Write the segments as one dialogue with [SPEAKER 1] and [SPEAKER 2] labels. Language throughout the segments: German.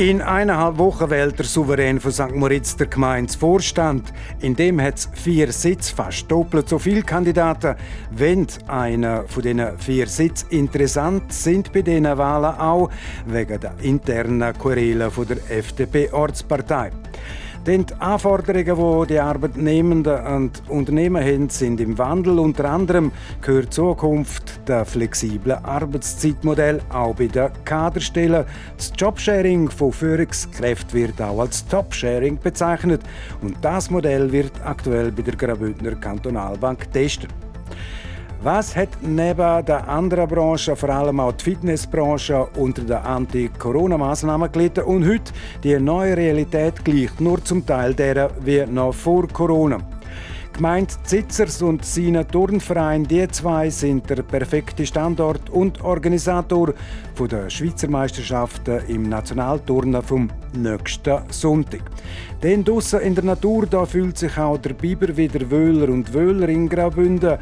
[SPEAKER 1] In eineinhalb Wochen wählt der Souverän von St. Moritz der Gemeindevorstand. In dem hat es vier Sitze, fast doppelt so viele Kandidaten. Wenn einer von diesen vier Sitzen interessant sind bei diesen Wahlen auch wegen der internen Querelen der FDP-Ortspartei. Denn die Anforderungen, die die Arbeitnehmenden und Unternehmen haben, sind im Wandel. Unter anderem gehört Zukunft der flexiblen Arbeitszeitmodell auch bei den Kaderstellen. Das Jobsharing von Führungskräften wird auch als Top-Sharing bezeichnet. Und das Modell wird aktuell bei der Graubündner Kantonalbank getestet. Was hat neben der anderen Branche, vor allem auch die Fitnessbranche, unter den Anti-Corona-Maßnahmen gelitten und heute die neue Realität gleicht nur zum Teil derer wie noch vor Corona? Gemeint Zitzers und seine Turnverein, die zwei sind der perfekte Standort und Organisator der Schweizer Meisterschaften im Nationalturnen vom nächsten Sonntag. Denn draussen in der Natur da fühlt sich auch der Biber wieder Wöhler und Wöhler in Graubünden.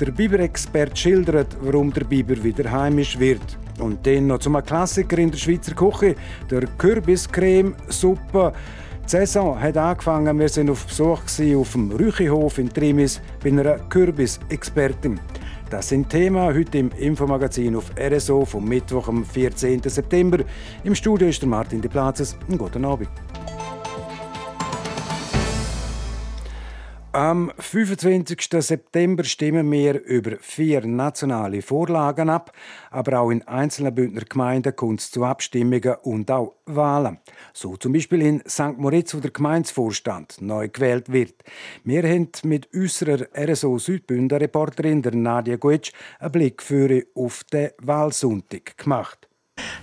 [SPEAKER 1] Der Biber-Expert schildert, warum der Biber wieder heimisch wird. Und dann noch zum Klassiker in der Schweizer Küche, der Kürbiscreme-Suppe. Die Saison hat angefangen, wir waren auf Besuch auf dem Rüchihof in Trimis bei einer Kürbisexpertin. Das sind Themen heute im Infomagazin auf RSO vom Mittwoch, am 14. September. Im Studio ist der Martin De Plazes. Einen guten Abend. Am 25. September stimmen wir über vier nationale Vorlagen ab, aber auch in einzelnen Bündner Gemeinden kommt es zu Abstimmungen und auch Wahlen. So zum Beispiel in St. Moritz, wo der Gemeindevorstand neu gewählt wird. Wir haben mit unserer RSO Südbünder Reporterin Nadia Guetsch einen Blick für auf den Wahlsonntag gemacht.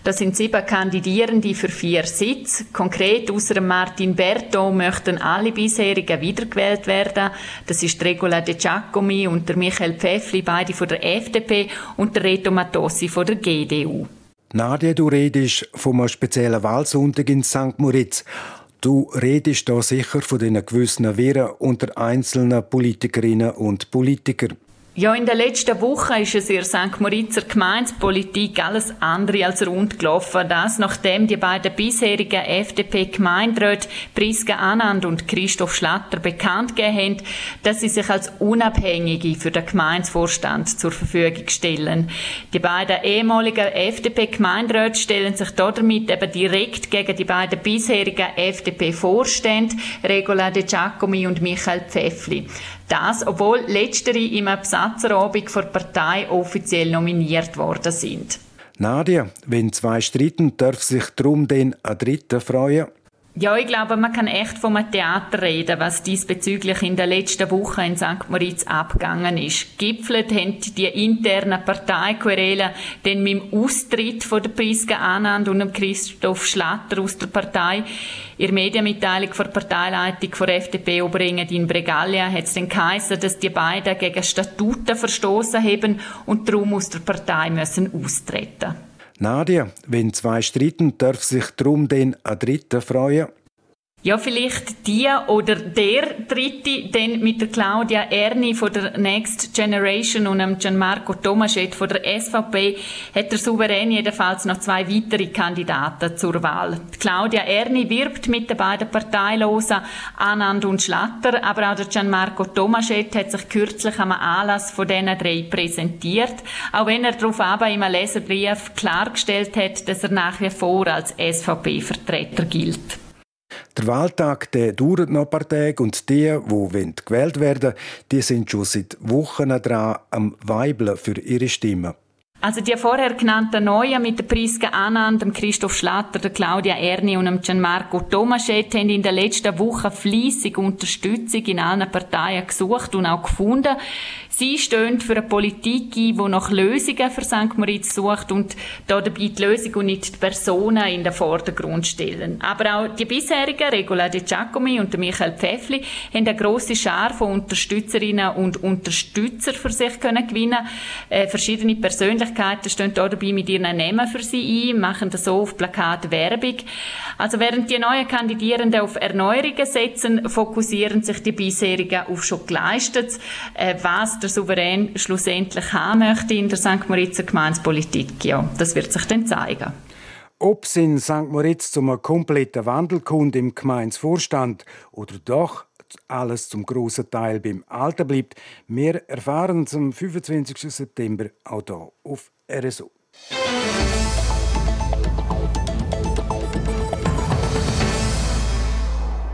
[SPEAKER 2] Das sind sieben Kandidierende für vier Sitze. Konkret außer Martin Berto möchten alle bisherigen wiedergewählt werden. Das ist Regula De Giacomi und der Michael Pfeffli, beide von der FDP, und der Reto Matossi von der GDU.
[SPEAKER 1] Nadia, du redest vom speziellen Wahlsonntag in St. Moritz. Du redest da sicher von den gewissen Wirren unter einzelnen Politikerinnen und Politikern.
[SPEAKER 2] Ja, in den letzten Wochen ist es in St. Moritzer Gemeindepolitik alles andere als rund gelaufen. Das, nachdem die beiden bisherigen FDP-Gemeinderäte Priska Anand und Christoph Schlatter bekannt gegeben haben, dass sie sich als Unabhängige für den Gemeindevorstand zur Verfügung stellen. Die beiden ehemaligen FDP-Gemeinderäte stellen sich damit eben direkt gegen die beiden bisherigen FDP-Vorstände, Regula De Giacomi und Michael Pfeffli. Das, obwohl letztere im Besatzerabend vor der Partei offiziell nominiert worden sind.
[SPEAKER 1] Nadia, wenn zwei streiten, darf sich darum den ein Dritter freuen?
[SPEAKER 2] Ja, ich glaube, man kann echt vom Theater reden, was diesbezüglich in der letzten Woche in St. Moritz abgegangen ist. Gipfelt haben die internen Parteiquerelen dann mit dem Austritt von der Priska Anand und dem Christoph Schlatter aus der Partei. In Medienmitteilung von der Parteileitung von FDP in Bregalia hat es dann geheißen, dass die beiden gegen Statuten verstoßen haben und darum aus der Partei müssen austreten
[SPEAKER 1] Nadia, wenn zwei streiten, darf sich darum den ein Dritter freuen?
[SPEAKER 2] Ja, vielleicht die oder der Dritte, denn mit der Claudia Erni von der Next Generation und dem Gianmarco Tomaschet von der SVP hat der Souverän jedenfalls noch zwei weitere Kandidaten zur Wahl. Die Claudia Erni wirbt mit den beiden Parteilosen Anand und Schlatter, aber auch der Gianmarco Tomaschet hat sich kürzlich am Anlass von diesen drei präsentiert, auch wenn er darauf aber im Leserbrief klargestellt hat, dass er nach wie vor als SVP-Vertreter gilt.
[SPEAKER 1] Der Wahltag der dauert noch ein paar Tage und die, die gewählt werden die sind schon seit Wochen dran am Weibeln für ihre Stimme.
[SPEAKER 2] Also die vorher genannten Neuen mit der Priska Anand, dem Christoph Schlatter, der Claudia Erni und dem Gianmarco Tomaschet haben in den letzten Wochen fließig Unterstützung in allen Parteien gesucht und auch gefunden. Sie stehen für eine Politik ein, die nach Lösungen für St. Moritz sucht und dabei die Lösung und nicht die Personen in den Vordergrund stellen. Aber auch die bisherigen, Regula De Giacomi und Michael Pfeffli, haben eine grosse Schar von Unterstützerinnen und Unterstützer für sich können gewinnen. Äh, verschiedene Persönlichkeiten stehen dabei mit ihren Namen für sie ein, machen so auf Plakat Werbung. Also während die neuen Kandidierenden auf Erneuerungen setzen, fokussieren sich die bisherigen auf schon Geleistetes, äh, was der Souverän schlussendlich haben möchte in der St. Moritzer Gemeinspolitik. Ja, das wird sich dann zeigen.
[SPEAKER 1] Ob es in St. Moritz zum kompletten Wandel kommt im Gemeinsvorstand oder doch alles zum großen Teil beim Alten bleibt, wir erfahren zum 25. September auch hier auf RSO.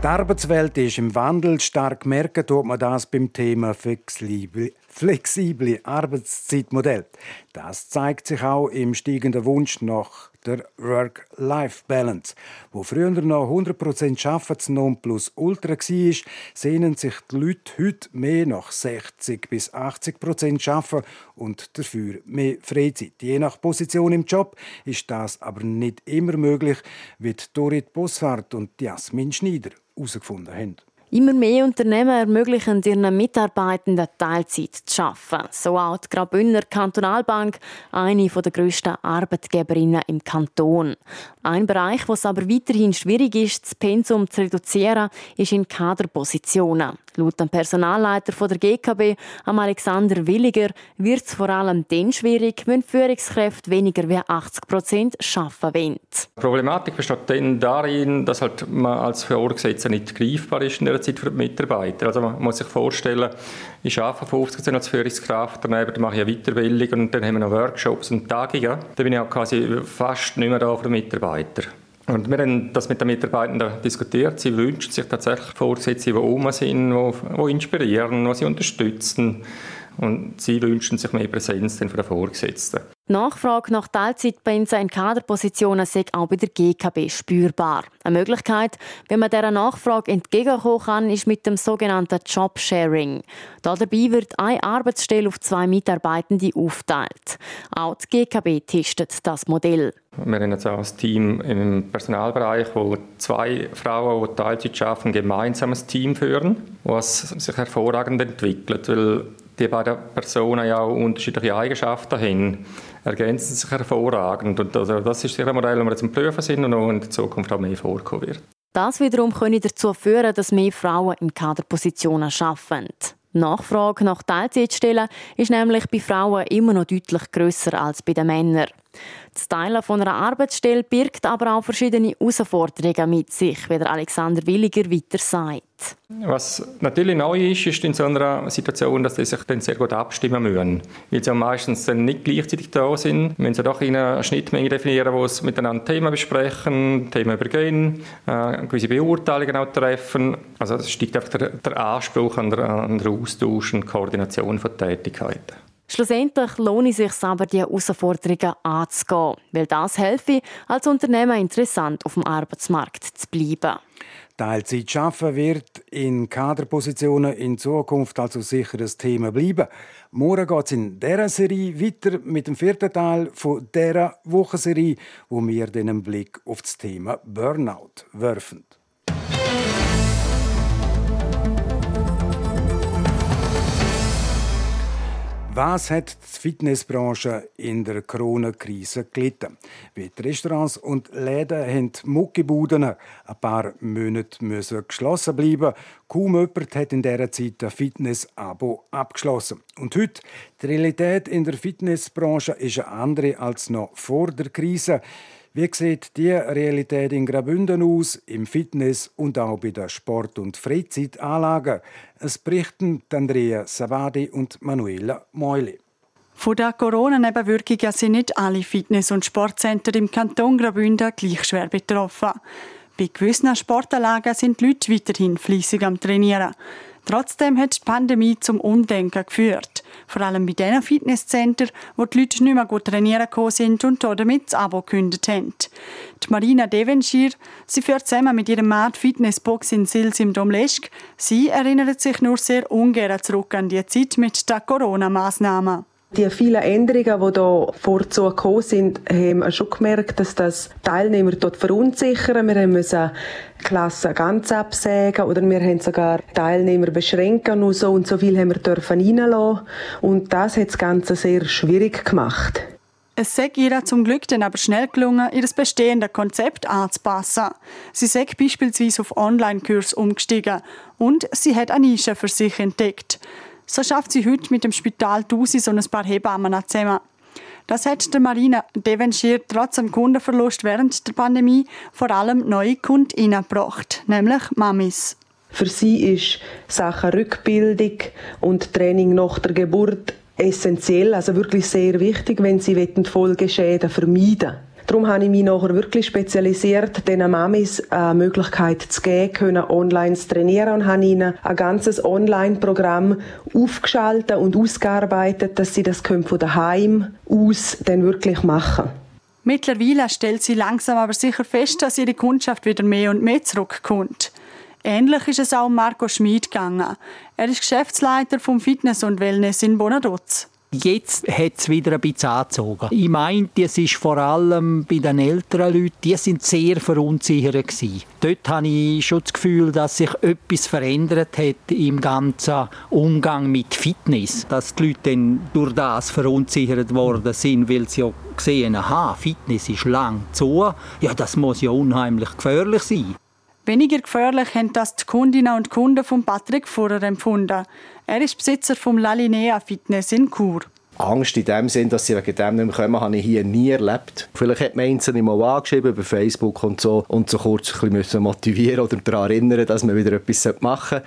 [SPEAKER 1] Die Arbeitswelt ist im Wandel. Stark merken tut man das beim Thema flexible, flexible Arbeitszeitmodell. Das zeigt sich auch im steigenden Wunsch nach der Work-Life-Balance. Wo früher noch 100% Arbeiten zu Nonplusultra war, sehnen sich die Leute heute mehr nach 60 bis 80% Arbeiten und dafür mehr Freizeit. Je nach Position im Job ist das aber nicht immer möglich, wie Dorit Bossart und Jasmin Schneider herausgefunden haben.
[SPEAKER 3] Immer mehr Unternehmen ermöglichen ihren Mitarbeitenden Teilzeit zu arbeiten. So auch die Graubündner Kantonalbank, eine der grössten Arbeitgeberinnen im Kanton. Ein Bereich, wo es aber weiterhin schwierig ist, das Pensum zu reduzieren, ist in Kaderpositionen. Laut dem Personalleiter der GKB, Alexander Williger, wird es vor allem dann schwierig, wenn Führungskräfte weniger als 80 Prozent arbeiten wollen.
[SPEAKER 4] Die Problematik besteht dann darin, dass halt man als Vorgesetzter nicht greifbar ist in der Zeit für die Mitarbeiter. Also man muss sich vorstellen, ich arbeite 50 Prozent als Führungskraft, daneben mache ich eine Weiterbildung und dann haben wir noch Workshops und Tagungen. Dann bin ich auch quasi fast nicht mehr da für die Mitarbeiter. Und wir haben das mit den Mitarbeitenden diskutiert. Sie wünschen sich tatsächlich Vorgesetzte, die oben sind, die inspirieren, die sie unterstützen. Und sie wünschen sich mehr Präsenz von den Vorgesetzten.
[SPEAKER 3] Die Nachfrage nach Teilzeitpensen in Kaderpositionen ist auch bei der GKB spürbar. Eine Möglichkeit, wenn man dieser Nachfrage entgegenkommen kann, ist mit dem sogenannten Jobsharing. Dabei wird eine Arbeitsstelle auf zwei Mitarbeitende aufteilt. Auch die GKB testet das Modell.
[SPEAKER 4] Wir haben jetzt auch ein Team im Personalbereich, wo zwei Frauen, die Teilzeit arbeiten, gemeinsam ein Team führen, was sich hervorragend entwickelt, weil die beiden Personen ja auch unterschiedliche Eigenschaften haben, ergänzen sich hervorragend. Und also das ist sicher ein Modell, das wir jetzt am Prüfen sind und auch in der Zukunft auch mehr vorkommen wird.
[SPEAKER 3] Das wiederum könnte dazu führen, dass mehr Frauen in Kaderpositionen arbeiten. Die Nachfrage nach Teilzeitstellen ist nämlich bei Frauen immer noch deutlich grösser als bei den Männern. Das Teilen von einer Arbeitsstelle birgt aber auch verschiedene Herausforderungen mit sich, wie der Alexander Williger weiter sagt.
[SPEAKER 4] Was natürlich neu ist, ist in so einer Situation, dass sie sich dann sehr gut abstimmen müssen. Weil sie meistens dann nicht gleichzeitig da sind, müssen sie doch in eine Schnittmenge definieren, wo sie miteinander Themen besprechen, Themen übergehen, äh, gewisse Beurteilungen auch treffen. Also es steigt einfach der, der Anspruch an der, an der Austausch und Koordination von Tätigkeiten.
[SPEAKER 3] Schlussendlich lohnt es sich aber, diese Herausforderungen anzugehen, weil das helfe, als Unternehmen interessant auf dem Arbeitsmarkt zu bleiben.
[SPEAKER 1] Teilzeit schaffen wird in Kaderpositionen in Zukunft also sicher ein Thema bleiben. Morgen geht es in dieser Serie weiter mit dem vierten Teil dieser Wochenserie, wo wir einen Blick auf das Thema Burnout werfen. Was hat die Fitnessbranche in der Corona-Krise gelitten? Wie die Restaurants und Läden haben Muckibuden ein paar Monate müssen geschlossen bleiben. Kaum jemand hat in dieser Zeit ein Fitness-Abo abgeschlossen. Und heute, die Realität in der Fitnessbranche ist eine andere als noch vor der Krise. Wie sieht die Realität in Graubünden aus, im Fitness und auch bei den Sport- und Freizeitanlagen? Es berichten Andrea Savadi und Manuela Meuli.
[SPEAKER 5] Von der Corona-Nebenwirkungen sind nicht alle Fitness- und Sportzentren im Kanton Graubünden gleich schwer betroffen. Bei gewissen Sportanlagen sind die Leute weiterhin fleissig am Trainieren. Trotzdem hat die Pandemie zum Umdenken geführt. Vor allem bei den Fitnesszentren, wo die Leute nicht mehr gut trainieren sind und damit das Abo gekündigt haben. Die Marina Devonshire, sie führt zusammen mit ihrem Mann Fitnessbox in Sils im Domleschk. Sie erinnert sich nur sehr ungern zurück an die Zeit mit den Corona-Massnahmen.
[SPEAKER 6] Die vielen Änderungen, die hier vorzu gekommen sind, haben wir schon gemerkt, dass das Teilnehmer dort verunsichern. Wir müssen Klassen ganz absägen oder wir haben sogar Teilnehmer beschränken und so und so viel haben wir dürfen reinlassen. Und das hat das Ganze sehr schwierig gemacht.
[SPEAKER 5] Es sei ihr zum Glück dann aber schnell gelungen, ihr bestehendes Konzept anzupassen. Sie sei beispielsweise auf Online-Kurs umgestiegen und sie hat eine Nische für sich entdeckt. So schafft sie heute mit dem Spital Dusis und ein paar Hebammen zusammen. Das hat der Marina Devonshire trotz dem Kundenverlust während der Pandemie vor allem neue Kundinnen gebracht, nämlich Mamis.
[SPEAKER 6] Für sie ist Sachen Rückbildung und Training nach der Geburt essentiell, also wirklich sehr wichtig, wenn sie Folgeschäden vermeiden wollen. Darum habe ich mich nachher wirklich spezialisiert, den Mamis eine Möglichkeit zu geben, können online zu trainieren und habe ihnen ein ganzes Online-Programm aufgeschaltet und ausgearbeitet, dass sie das von daheim aus dann wirklich machen
[SPEAKER 5] Mittlerweile stellt sie langsam aber sicher fest, dass ihre Kundschaft wieder mehr und mehr zurückkommt. Ähnlich ist es auch Marco Schmid gegangen. Er ist Geschäftsleiter vom Fitness und Wellness in Bonaduz.
[SPEAKER 7] Jetzt hat es wieder ein bisschen angezogen. Ich meine, es ist vor allem bei den älteren Leuten, die sind sehr verunsichert gewesen. Dort habe ich schon das Gefühl, dass sich etwas verändert hat im ganzen Umgang mit Fitness. Dass die Leute dann durch das verunsichert worden sind, weil sie ja gesehen haben, Fitness ist lang zu. Ja, das muss ja unheimlich gefährlich sein.
[SPEAKER 5] Weniger gefährlich haben das die Kundinnen und Kunden von Patrick Fuhrer empfunden. Er ist Besitzer vom Lalinea Fitness in Chur.
[SPEAKER 8] Angst in dem Sinn, dass sie wegen dem nicht mehr kommen, habe ich hier nie erlebt. Vielleicht hat man einzelne mal angeschrieben über Facebook und so und so kurz ein bisschen motivieren oder daran erinnern, dass man wieder etwas machen sollte.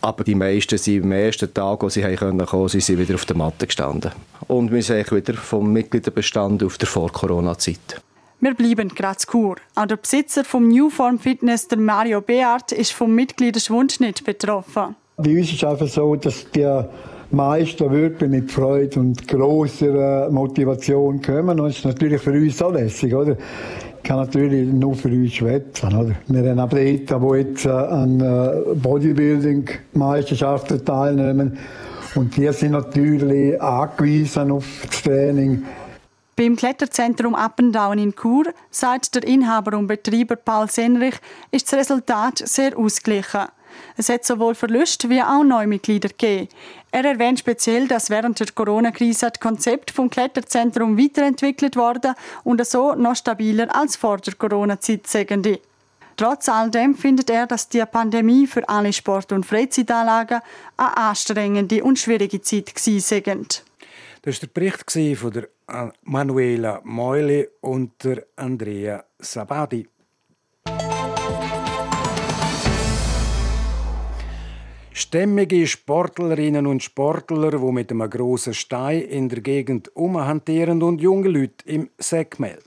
[SPEAKER 8] Aber die meisten sind am ersten Tag, als sie kommen konnten, sind sie wieder auf der Matte gestanden. Und wir sind wieder vom Mitgliederbestand auf der Vor-Corona-Zeit.
[SPEAKER 5] Wir bleiben gerade Kur. Auch der Besitzer vom Newform Fitness, der Mario Beart, ist vom Mitgliederschwund nicht betroffen.
[SPEAKER 9] Bei uns ist es einfach so, dass die meisten wirklich mit Freude und grosser Motivation kommen. Und das ist natürlich für uns auch lässig, oder? Kann natürlich nur für uns schwätzen, oder? Wir haben Athleten, die jetzt äh, an äh, Bodybuilding-Meisterschaften teilnehmen. Und die sind natürlich angewiesen auf das Training.
[SPEAKER 5] Beim Kletterzentrum Appendown in Chur, sagt der Inhaber und Betreiber Paul Senrich, ist das Resultat sehr ausgeglichen. Es hat sowohl Verluste wie auch Neumitglieder gegeben. Er erwähnt speziell, dass während der Corona-Krise das Konzept vom Kletterzentrum weiterentwickelt wurde und so noch stabiler als vor der Corona-Zeit. Trotz all dem findet er, dass die Pandemie für alle Sport- und Freizeitanlagen eine anstrengende und schwierige Zeit war.
[SPEAKER 1] Das war der Bericht von der Manuela Meuli und Andrea Sabadi. Stämmige Sportlerinnen und Sportler, die mit einem grossen Stein in der Gegend umhantieren und junge Leute im Säckmehl.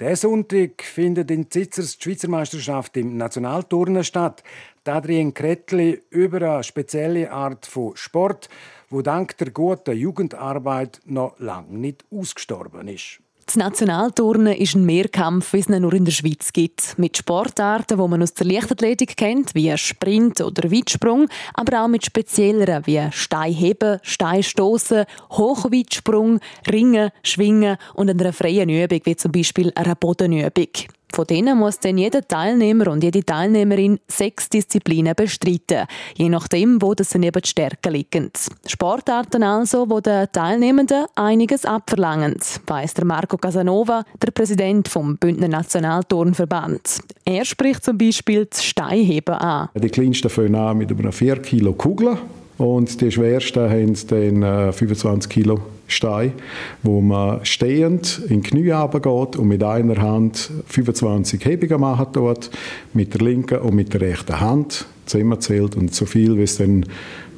[SPEAKER 1] Der Sonntag findet in Zitzers die Schweizer Meisterschaft im Nationalturnen statt. Adrien Kretli über eine spezielle Art von Sport, wo dank der guten Jugendarbeit noch lange nicht ausgestorben ist.
[SPEAKER 10] Das Nationalturnen ist ein Mehrkampf, wie es nur in der Schweiz gibt. Mit Sportarten, die man aus der Leichtathletik kennt, wie Sprint oder Weitsprung, aber auch mit spezielleren wie Steinheben, Steinstoßen, Hochweitsprung, Ringen, Schwingen und einer freien Übung, wie zum Beispiel einer Bodenübung. Von denen muss dann jeder Teilnehmer und jede Teilnehmerin sechs Disziplinen bestreiten, je nachdem, wo das eben die Stärken liegen. Sportarten also, wo den Teilnehmenden einiges abverlangen, weiss der Marco Casanova, der Präsident vom Bündner Nationalturnverband. Er spricht zum Beispiel das Steinheben an.
[SPEAKER 11] Die kleinsten fangen an mit einer 4 Kilo Kugel und die schwersten haben dann 25 äh, Kilo Stein, wo man stehend in die Knie geht und mit einer Hand 25 Hebungen machen dort, mit der linken und mit der rechten Hand zusammenzählt und so viel, wie es dann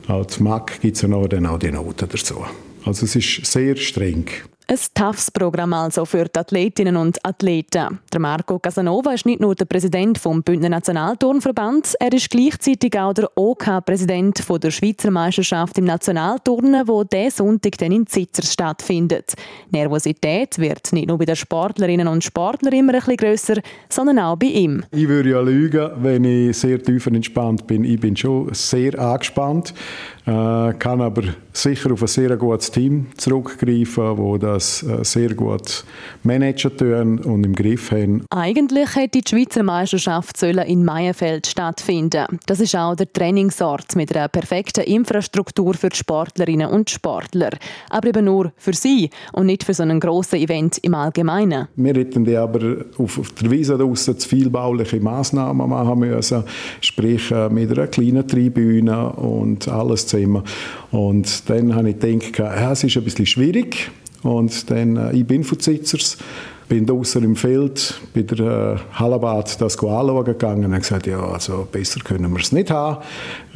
[SPEAKER 11] als Mack gibt es dann auch die Noten dazu. Also es ist sehr streng.
[SPEAKER 10] Ein toughes Programm also für die Athletinnen und Athleten. Der Marco Casanova ist nicht nur der Präsident vom Bündner Nationalturnverband, er ist gleichzeitig auch der OK-Präsident OK der Schweizer Meisterschaft im Nationalturnen, wo diesen Sonntag dann in Zitzers stattfindet. Nervosität wird nicht nur bei den Sportlerinnen und Sportlern immer ein bisschen grösser, sondern auch bei ihm.
[SPEAKER 11] Ich würde ja lügen, wenn ich sehr tief entspannt bin. Ich bin schon sehr angespannt, äh, kann aber sicher auf ein sehr gutes Team zurückgreifen, wo das äh, sehr gut managen tun und im Griff haben.
[SPEAKER 10] Eigentlich hätte die Schweizer Meisterschaft in Meienfeld stattfinden. Das ist auch der Trainingsort mit einer perfekten Infrastruktur für Sportlerinnen und Sportler. Aber eben nur für sie und nicht für so ein grosses Event im Allgemeinen.
[SPEAKER 11] Wir hätten die aber auf, der Wiese draussen zu viel bauliche Massnahmen machen müssen, sprich äh, mit einer kleinen Tribüne und alles zusammen. Und dann habe ich gedacht, ja, es ist ein bisschen schwierig. Und dann, äh, ich bin von Zitzers, bin draußen im Feld bei der äh, Hallebad das anschauen gegangen und habe gesagt, ja, also besser können wir es nicht haben.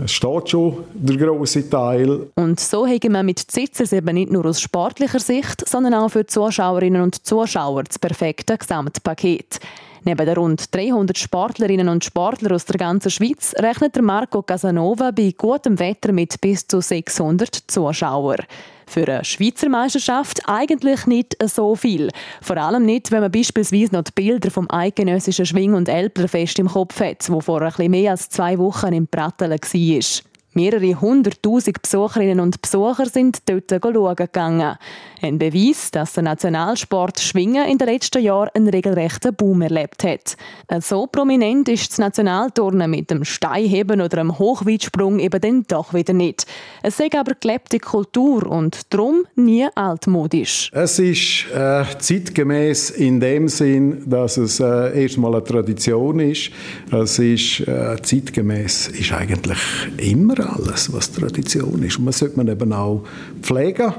[SPEAKER 11] Es steht schon der große Teil.
[SPEAKER 10] Und so haben wir mit Zitzers eben nicht nur aus sportlicher Sicht, sondern auch für die Zuschauerinnen und Zuschauer das perfekte Gesamtpaket. Neben den rund 300 Sportlerinnen und Sportlern aus der ganzen Schweiz rechnet Marco Casanova bei gutem Wetter mit bis zu 600 Zuschauern. Für eine Schweizer Meisterschaft eigentlich nicht so viel. Vor allem nicht, wenn man beispielsweise noch die Bilder vom eidgenössischen Schwing- und Elblerfest im Kopf hat, wo vor ein mehr als zwei Wochen im Prattelen war. Mehrere hunderttausend Besucherinnen und Besucher sind dort schauen gegangen. Ein Beweis, dass der Nationalsport Schwingen in den letzten Jahren einen regelrechten Boom erlebt hat. So prominent ist das Nationalturnen mit dem Steinheben oder dem Hochweitsprung eben dann doch wieder nicht. Es ist aber gelebte Kultur und darum nie altmodisch.
[SPEAKER 11] Es ist äh, zeitgemäß in dem Sinn, dass es äh, erstmal eine Tradition ist. Es ist äh, zeitgemäß ist eigentlich immer alles, was Tradition ist. Und man sollte man eben auch pflegen.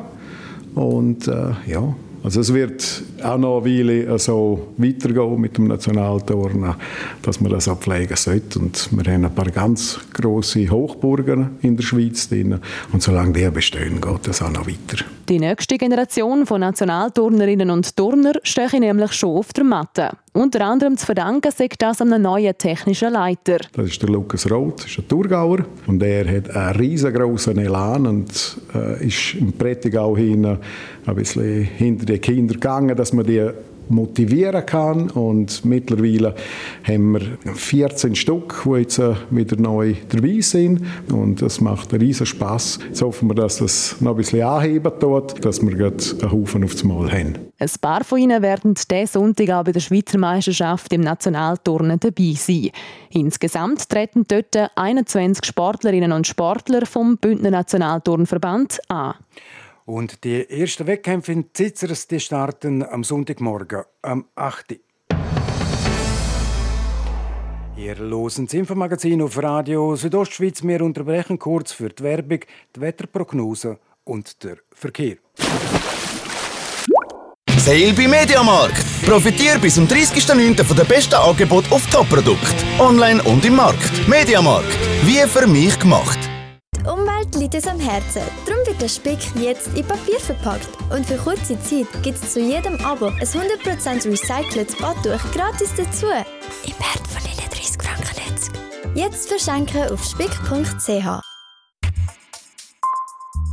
[SPEAKER 11] Und äh, ja, also es wird auch noch eine Weile so weitergehen mit dem Nationalturnen, dass man das auch pflegen sollte. Und wir haben ein paar ganz grosse Hochburgen in der Schweiz drin. Und solange die bestehen, geht das auch noch weiter.
[SPEAKER 10] Die nächste Generation von Nationalturnerinnen und Turner stehe nämlich schon auf der Matte. Unter anderem zu verdanken sagt das einem neuen technischen Leiter.
[SPEAKER 11] Das ist der Lukas Roth, ist ein Thurgauer. Und er hat einen riesengroßen Elan und äh, ist im Prättigau hin ein bisschen hinter die Kinder gegangen, dass man die motivieren kann. Und mittlerweile haben wir 14 Stück, die jetzt äh, wieder neu dabei sind. Und das macht einen riesen Spass. Jetzt hoffen wir, dass das noch ein bisschen anheben tut, dass wir einen Haufen aufs Mal haben.
[SPEAKER 10] Ein paar von ihnen werden diesen Sonntag auch bei der Schweizer Meisterschaft im Nationalturnen dabei sein. Insgesamt treten dort 21 Sportlerinnen und Sportler vom Bündner Nationalturnverband an.
[SPEAKER 1] Und die ersten Wettkämpfe in Zitzers die starten am Sonntagmorgen am 8. Ihr losen das Infomagazin auf Radio Südostschweiz. Wir unterbrechen kurz für die Werbung, die Wetterprognose und der Verkehr.
[SPEAKER 12] Sale bei Mediamarkt. Profitiere bis zum 30.09. von den besten Angeboten auf Top-Produkte. Online und im Markt. Mediamarkt. Wie für mich gemacht.
[SPEAKER 13] Umwelt liegt uns am Herzen. Darum wird der Speck jetzt in Papier verpackt. Und für kurze Zeit gibt es zu jedem Abo ein 100% recyceltes Badtuch gratis dazu. Im Wert von 39 Franken. Jetzt verschenken auf spick.ch.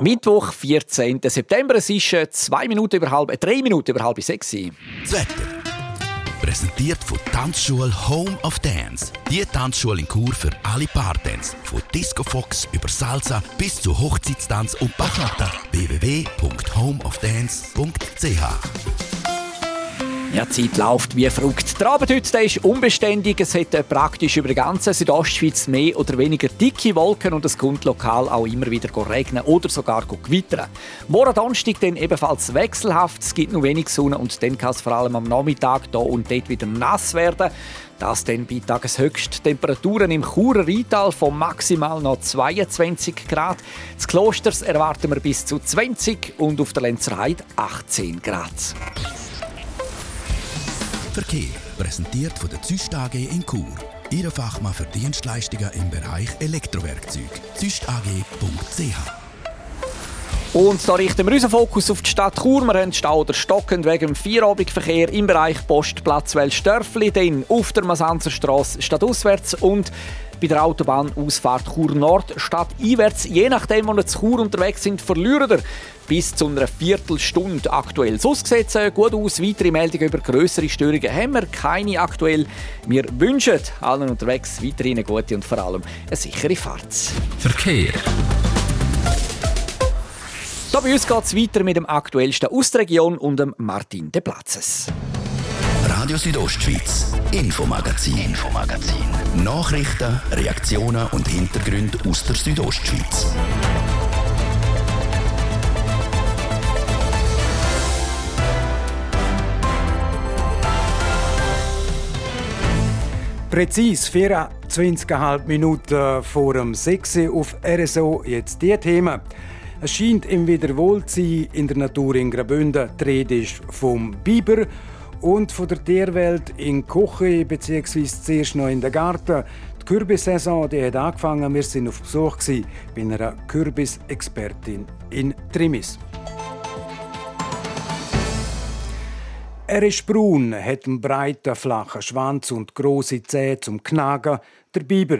[SPEAKER 14] Mittwoch, 14. September. Es ist äh, zwei Minuten über halb, äh, drei Minuten über halb sechs.
[SPEAKER 12] Das Wetter. Präsentiert von Tanzschule Home of Dance. Die Tanzschule in Kur für alle Partens. Von Disco Fox über Salsa bis zu Hochzeitstanz und Bachata. www.homeofdance.ch
[SPEAKER 14] Ja, die Zeit läuft wie verrückt. Der Abend heute ist unbeständig. Es hat praktisch über die ganze Südostschweiz mehr oder weniger dicke Wolken und es kommt lokal auch immer wieder regnen oder sogar gewittern. Morgen Donnerstag dann ebenfalls wechselhaft. Es gibt nur wenig Sonne und dann kann es vor allem am Nachmittag hier und dort wieder nass werden. Das dann bei Tageshöchsttemperaturen im Churer Rheintal von maximal noch 22 Grad. Das Klosters erwarten wir bis zu 20 und auf der Lenzerheide 18 Grad.
[SPEAKER 12] Verkehr präsentiert von der Züst AG in Chur. Ihre Fachmann für Dienstleistungen im Bereich Elektrowerkzeug. züstag.ch
[SPEAKER 14] und da richten wir unseren Fokus auf die Stadt Chur. Wir haben Stau oder stockend wegen dem Feierabendverkehr im Bereich Postplatz Welsdörfli, dann auf der Masanzerstraße stadtauswärts und bei der Autobahnausfahrt Chur Nord stadteinwärts. Je nachdem, wo wir zu Chur unterwegs sind, verlieren wir bis zu einer Viertelstunde aktuell. Sonst sieht es gut aus. Weitere Meldungen über größere Störungen haben wir keine aktuell. Wir wünschen allen unterwegs weiterhin eine gute und vor allem eine sichere Fahrt.
[SPEAKER 12] Verkehr.
[SPEAKER 14] Da bei uns geht es weiter mit dem aktuellsten aus der Region und dem Martin de Platzes.
[SPEAKER 12] Radio Südostschweiz, Infomagazin, Infomagazin. Nachrichten, Reaktionen und Hintergründe aus der Südostschweiz.
[SPEAKER 1] Präzis 24,5 Minuten vor dem 6 auf RSO jetzt die Themen. Es scheint im Wiederwohlsein in der Natur in Graubünden die Rede ist vom Biber und von der Tierwelt in Koche bzw. zuerst noch in der Garten. Die Kürbissaison die hat angefangen. Wir sind auf Besuch bei einer Kürbisexpertin in Trimis. Er ist braun, hat einen breiten, flachen Schwanz und große Zähne zum Knagen, der Biber.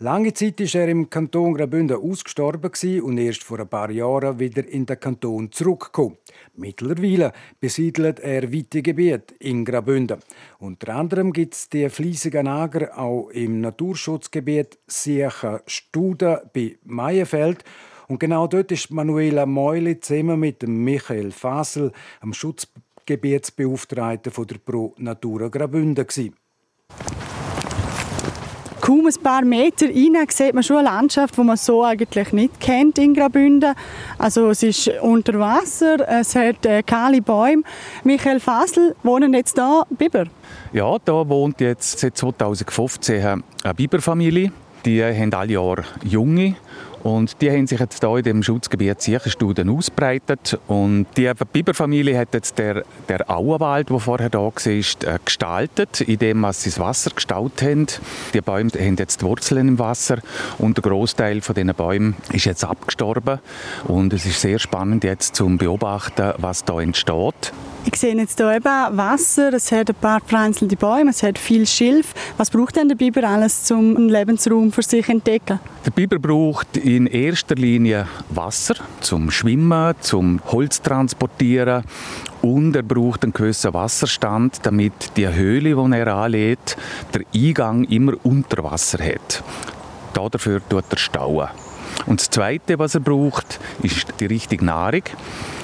[SPEAKER 1] Lange Zeit ist er im Kanton Graubünden ausgestorben und erst vor ein paar Jahren wieder in den Kanton zurückgekommen. Mittlerweile besiedelt er weite Gebiete in Graubünden. Unter anderem gibt es die fleissigen Nager auch im Naturschutzgebiet Siechen Studen bei Meienfeld. Und genau dort ist Manuela Meuli zusammen mit Michael Fasel, am Schutzgebietsbeauftragten der Pro Natura Graubünden.
[SPEAKER 5] Kaum ein paar Meter rein sieht man schon eine Landschaft, die man so eigentlich nicht kennt in Graubünden. Also es ist unter Wasser, es hat äh, kahle Bäume. Michael Fasel wohnen jetzt hier Biber.
[SPEAKER 15] Ja, da wohnt jetzt seit 2015 eine Biberfamilie. Die haben alle Jahre Junge und die haben sich jetzt hier in dem Schutzgebiet Sicherstuden ausbreitet. Und die Biberfamilie hat jetzt der, der Auenwald, der vorher da war, äh, gestaltet, indem sie das Wasser gestaut haben. Die Bäume haben jetzt Wurzeln im Wasser und der Großteil von diesen Bäumen ist jetzt abgestorben. Und es ist sehr spannend jetzt zu beobachten, was da entsteht.
[SPEAKER 5] Ich sehe jetzt hier eben Wasser, es hat ein paar pflanzliche Bäume, es hat viel Schilf. Was braucht denn der Biber alles, um einen Lebensraum für sich zu entdecken?
[SPEAKER 15] Der Biber braucht in erster Linie Wasser zum Schwimmen, zum Holz transportieren und er braucht einen gewissen Wasserstand, damit die Höhle, die er anlegt, der Eingang immer unter Wasser hat. Dafür tut er stauen. Und das Zweite, was er braucht, ist die richtige Nahrung.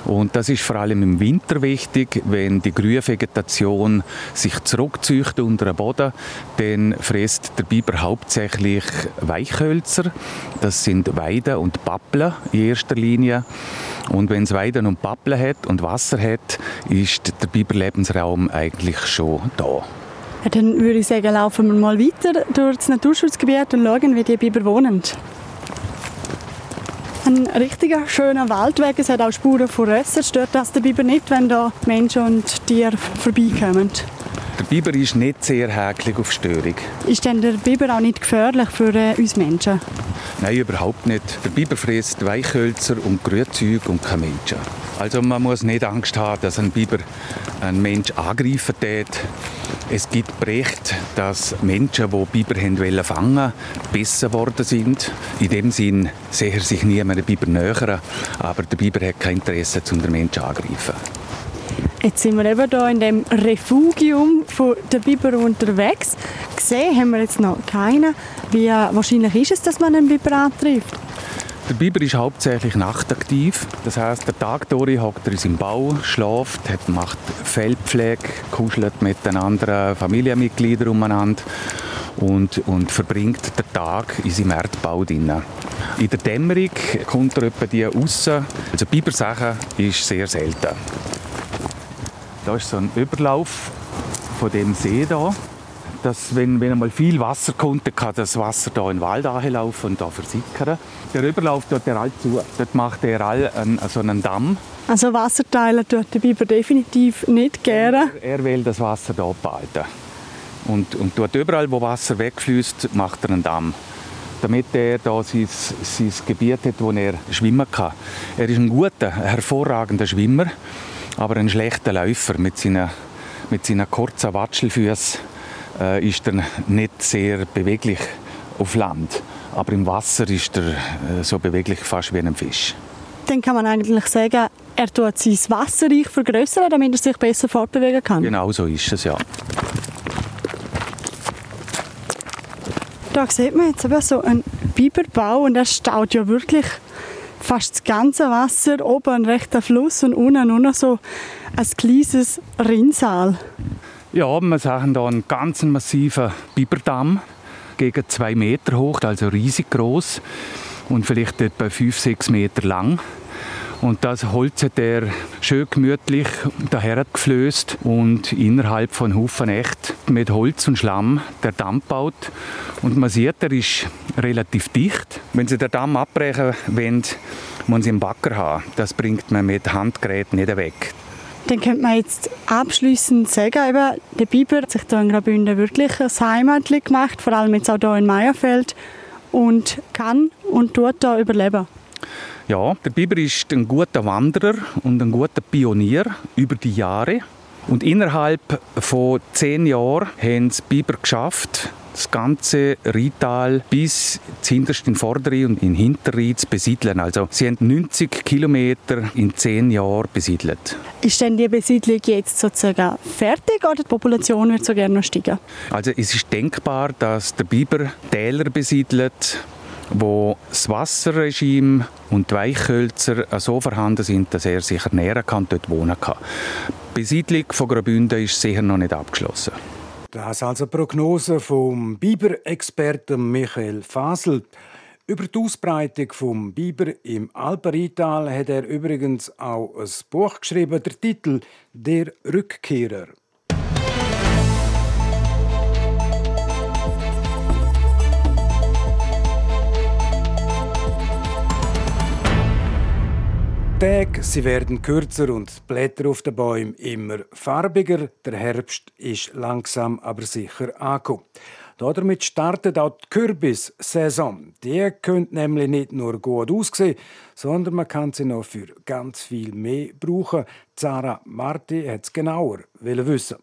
[SPEAKER 15] Und das ist vor allem im Winter wichtig, wenn die grüne Vegetation sich zurückzieht unter den Boden, dann frisst der Biber hauptsächlich Weichhölzer. Das sind Weiden und Pappeln in erster Linie. Und wenn es Weiden und Pappeln hat und Wasser hat, ist der Biberlebensraum eigentlich schon da.
[SPEAKER 5] dann würde ich sagen, laufen wir mal weiter durch das Naturschutzgebiet und schauen, wie die Biber wohnen. Ein richtiger schöner Waldweg. Es hat auch Spuren von Rössern. Stört das den Biber nicht, wenn da Menschen und Tiere vorbeikommen?
[SPEAKER 15] Der Biber ist nicht sehr häkelig auf Störung.
[SPEAKER 5] Ist denn der Biber auch nicht gefährlich für äh, uns Menschen?
[SPEAKER 15] Nein, überhaupt nicht. Der Biber frisst Weichhölzer und Grünzeug und kein Menschen. Also man muss nicht Angst haben, dass ein Biber einen Mensch angreifen tät. Es gibt Berichte, dass Menschen, die Biber haben fangen besser geworden sind. In dem Sinn sehe sich niemand einen Biber nähern, aber der Biber hat kein Interesse, um den Menschen angreifen.
[SPEAKER 5] Jetzt sind wir eben hier in dem Refugium der Biber unterwegs. Gesehen haben wir jetzt noch keinen. Wie wahrscheinlich ist es, dass man einen Biber antrifft?
[SPEAKER 15] Der Biber ist hauptsächlich nachtaktiv. Das heißt, der Tag durch hockt er in seinem Bau, schläft, hat, macht Feldpflege, kuschelt mit den anderen Familienmitgliedern umeinander und, und verbringt den Tag in seinem Erdbau drin. In der Dämmerung kommt er etwa die raus. Also Bibersachen ist sehr selten. Da ist so ein Überlauf von dem See da. Dass, wenn, wenn einmal viel Wasser kommt, dann kann das Wasser da in den Wald laufen und da versickern. Der Überlauf tut er all zu. Dort macht er all einen, so einen Damm.
[SPEAKER 5] Also Wasserteile tut der Biber definitiv nicht gerne.
[SPEAKER 15] Er, er will das Wasser da behalten. Und, und dort überall, wo Wasser wegfließt, macht er einen Damm damit er da sein, sein Gebiet hat, wo er schwimmen kann. Er ist ein guter, hervorragender Schwimmer, aber ein schlechter Läufer mit seinen, mit seinen kurzen Watschelfüßen äh, ist er nicht sehr beweglich auf Land. Aber im Wasser ist er äh, so beweglich fast wie ein Fisch.
[SPEAKER 5] Dann kann man eigentlich sagen, er tut sein Wasserreich vergrößern, damit er sich besser fortbewegen kann.
[SPEAKER 15] Genau so ist es, ja.
[SPEAKER 5] Da sieht man jetzt eben so einen Biberbau und er staut ja wirklich fast das ganze Wasser, oben ein rechter Fluss und unten nur noch so ein kleines Rinnsal.
[SPEAKER 15] Ja, wir sehen hier einen ganz massiven Biberdamm, gegen zwei Meter hoch, also riesig groß und vielleicht etwa fünf, sechs Meter lang. Und das Holz hat er schön gemütlich daher geflößt und innerhalb von Haufen echt mit Holz und Schlamm der Damm baut. Und man sieht, er ist relativ dicht. Wenn Sie den Damm abbrechen wollen, muss Sie einen Backer haben. Das bringt man mit Handgeräten nicht weg.
[SPEAKER 5] Dann könnte man jetzt abschließend sagen, eben, der Biber hat sich hier in Graubünden wirklich ein Heimatli gemacht, vor allem jetzt auch hier in Meierfeld und kann und tut da überleben.
[SPEAKER 15] Ja, der Biber ist ein guter Wanderer und ein guter Pionier über die Jahre. Und innerhalb von zehn Jahren haben es Biber geschafft, das ganze Rital bis hinterst in Vordere und in Hinterrhein zu besiedeln. Also sie haben 90 Kilometer in zehn Jahren besiedelt.
[SPEAKER 5] Ist denn die Besiedlung jetzt sozusagen fertig oder die Population wird so gerne noch steigen?
[SPEAKER 15] Also es ist denkbar, dass der Biber Täler besiedelt, wo das Wasserregime und die Weichhölzer so vorhanden sind, dass er sich ernähren kann und dort wohnen kann. Die Besiedlung von Graubünden ist sicher noch nicht abgeschlossen.
[SPEAKER 1] Das also Prognose vom Biber-Experten Michael Fasel. Über die Ausbreitung vom Biber im Alperital hat er übrigens auch ein Buch geschrieben, der Titel Der Rückkehrer. Tage sie werden kürzer und die Blätter auf den Bäumen immer farbiger. Der Herbst ist langsam aber sicher angekommen. Damit startet auch die Kürbissaison. Die könnte nämlich nicht nur gut aussehen, sondern man kann sie noch für ganz viel mehr brauchen. Zara Marti hat es genauer wissen.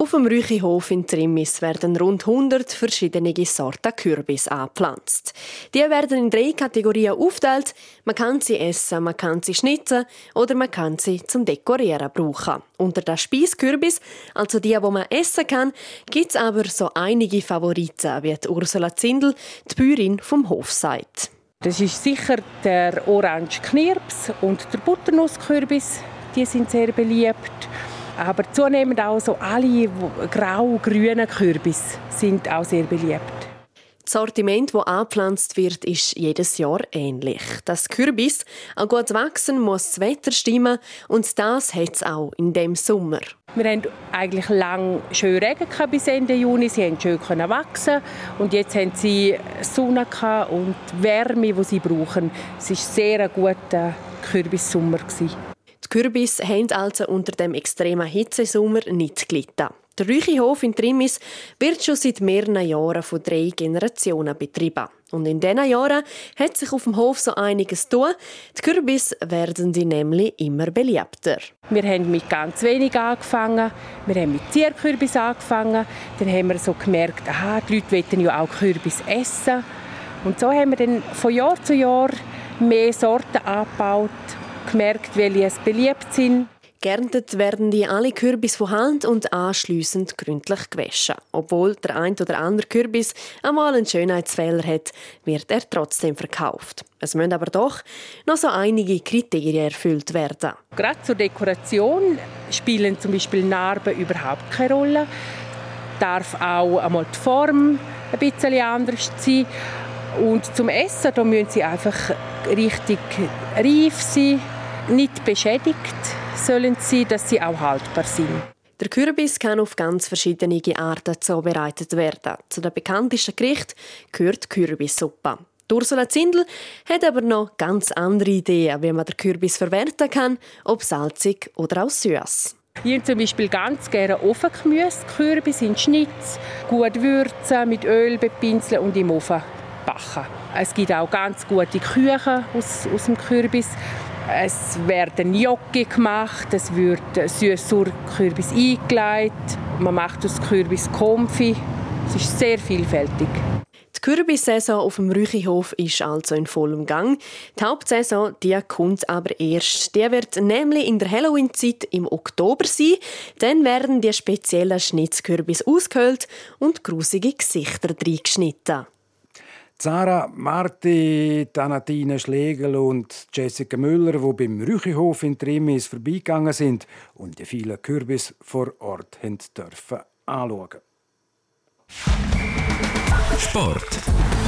[SPEAKER 16] Auf dem Rüchihof in Trimmis werden rund 100 verschiedene Sorten Kürbis angepflanzt. Die werden in drei Kategorien aufgeteilt. Man kann sie essen, man kann sie schnitzen oder man kann sie zum Dekorieren brauchen. Unter den Speiskürbis, also die, wo man essen kann, gibt es aber so einige Favoriten, wie die Ursula Zindel, die Bäuerin vom Hof sagt.
[SPEAKER 17] Das ist sicher der Orange Knirps und der Butternusskürbis. Die sind sehr beliebt. Aber zunehmend auch so alle grau-grünen Kürbis sind auch sehr beliebt.
[SPEAKER 16] Das Sortiment, das angepflanzt wird, ist jedes Jahr ähnlich. Das Kürbis auch gut wachsen muss das Wetter stimmen und das hat es auch in dem Sommer.
[SPEAKER 17] Wir haben eigentlich lang schön Regen bis Ende Juni. Sie haben schön wachsen und jetzt haben sie Sonne und Wärme, die sie brauchen. Es war sehr ein guter Kürbissommer.
[SPEAKER 16] Die Kürbis haben also unter dem extremen Hitzesommer nicht gelitten. Der Rüchihof in Trimis wird schon seit mehreren Jahren von drei Generationen betrieben. Und in diesen Jahren hat sich auf dem Hof so einiges tun. Die Kürbis werden die nämlich immer beliebter.
[SPEAKER 17] Wir haben mit ganz wenig angefangen. Wir haben mit Zierkürbis angefangen. Dann haben wir so gemerkt, aha, die Leute wollen ja auch Kürbis essen. Und so haben wir dann von Jahr zu Jahr mehr Sorten angebaut gemerkt, welche beliebt sind.
[SPEAKER 16] Geerntet werden die alle Kürbis von Hand und anschliessend gründlich gewaschen. Obwohl der ein oder andere Kürbis einmal einen Schönheitsfehler hat, wird er trotzdem verkauft. Es müssen aber doch noch so einige Kriterien erfüllt werden.
[SPEAKER 17] Gerade zur Dekoration spielen zum Beispiel Narben überhaupt keine Rolle. Darf auch einmal die Form ein bisschen anders sein. Und zum Essen da müssen sie einfach richtig reif sein, nicht beschädigt sollen sie, dass sie auch haltbar sind.
[SPEAKER 16] Der Kürbis kann auf ganz verschiedene Arten zubereitet werden. Zu den bekanntesten Gerichten gehört Kürbissuppe. Ursula Zindel hat aber noch ganz andere Ideen, wie man den Kürbis verwerten kann, ob salzig oder auch süß.
[SPEAKER 17] Ich zum Beispiel ganz gerne Ofengemüse, Kürbis in Schnitz, gut würzen, mit Öl bepinseln und im Ofen backen. Es gibt auch ganz gute Küchen aus, aus dem Kürbis. Es werden Gnocchi gemacht, es wird Süß-Sur-Kürbis eingelegt, man macht aus Kürbis Konfi. Es ist sehr vielfältig.
[SPEAKER 16] Die Kürbissaison auf dem Rüchihof ist also in vollem Gang. Die Hauptsaison die kommt aber erst. Die wird nämlich in der Halloween-Zeit im Oktober sein. Dann werden die speziellen Schnitzkürbis ausgehöhlt und grusige Gesichter reingeschnitten.
[SPEAKER 1] Zara Marti, Tanatine Schlegel und Jessica Müller, die beim Rüchihof in Trimis vorbeigegangen sind und die vielen Kürbis vor Ort dürfen anschauen.
[SPEAKER 12] Sport.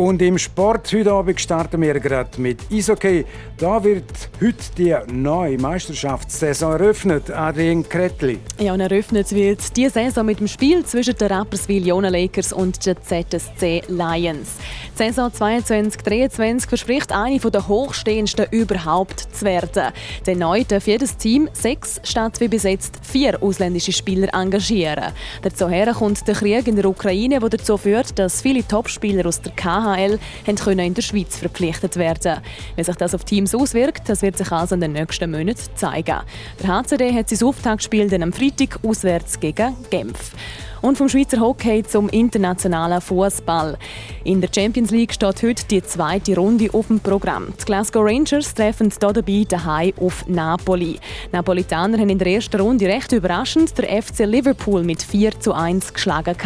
[SPEAKER 1] Und im Sport heute Abend starten wir gerade mit Eishockey. Da wird heute die neue Meisterschaftssaison eröffnet. Adrien Kretli.
[SPEAKER 10] Ja, und eröffnet wird die Saison mit dem Spiel zwischen den Rapperswil Jona Lakers und den ZSC Lions. Die Saison 22-23 verspricht eine der hochstehendsten überhaupt zu werden. Denn neu darf jedes Team sechs statt wie bis jetzt vier ausländische Spieler engagieren. Dazu kommt der Krieg in der Ukraine, der dazu führt, dass viele Topspieler aus der KH KHL können in der Schweiz verpflichtet werden. Wie sich das auf Teams auswirkt, das wird sich also in den nächsten Monaten zeigen. Der HCD hat sein Auftaktspiel dann am Freitag auswärts gegen Genf. Und vom Schweizer Hockey zum internationalen Fußball. In der Champions League steht heute die zweite Runde auf dem Programm. Die Glasgow Rangers treffen hier dabei daheim auf Napoli. Die Napolitaner haben in der ersten Runde recht überraschend der FC Liverpool mit 4 zu 1 geschlagen.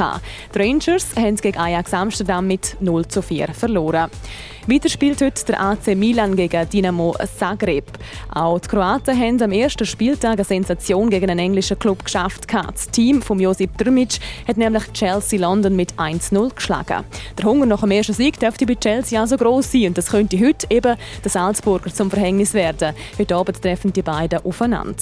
[SPEAKER 10] Die Rangers haben gegen Ajax Amsterdam mit 0 zu 4 verloren. Weiter spielt heute der AC Milan gegen Dinamo Zagreb. Auch die Kroaten haben am ersten Spieltag eine Sensation gegen einen englischen Club geschafft. Das Team von Josip Drmic hat nämlich Chelsea London mit 1-0 geschlagen. Der Hunger nach dem ersten Sieg dürfte bei Chelsea also gross sein und das könnte heute eben der Salzburger zum Verhängnis werden. Heute Abend treffen die beiden aufeinander.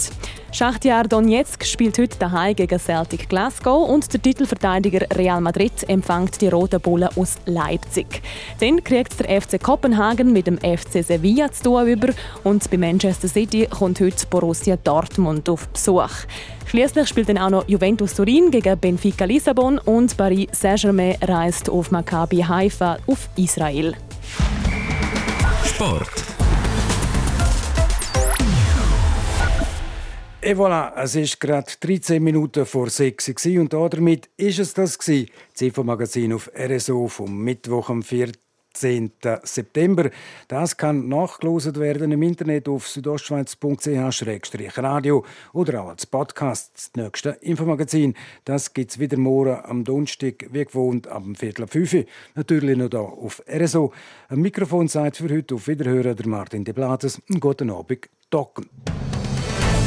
[SPEAKER 10] Schachtjar Donetsk spielt heute daheim gegen Celtic Glasgow und der Titelverteidiger Real Madrid empfängt die Roten Bullen aus Leipzig. Dann kriegt der FC Kopenhagen mit dem FC Sevilla zu tun über und bei Manchester City kommt heute Borussia Dortmund auf Besuch. Schließlich spielt dann auch noch Juventus Turin gegen Benfica Lissabon und Paris Saint-Germain reist auf Maccabi Haifa auf Israel.
[SPEAKER 12] Sport.
[SPEAKER 1] Et voilà, es ist gerade 13 Minuten vor 6 Uhr und damit ist es das gewesen. Das Infomagazin auf RSO vom Mittwoch am 14. September. Das kann nachgelost werden im Internet auf südostschweiz.ch-radio oder auch als Podcast. Das nächste Infomagazin, das gibt es wieder morgen am Donnerstag, wie gewohnt, ab dem Viertel ab 5 Uhr. Natürlich noch hier auf RSO. Ein Mikrofon sagt für heute auf Wiederhören der Martin De Blates. Guten Abend, Docken.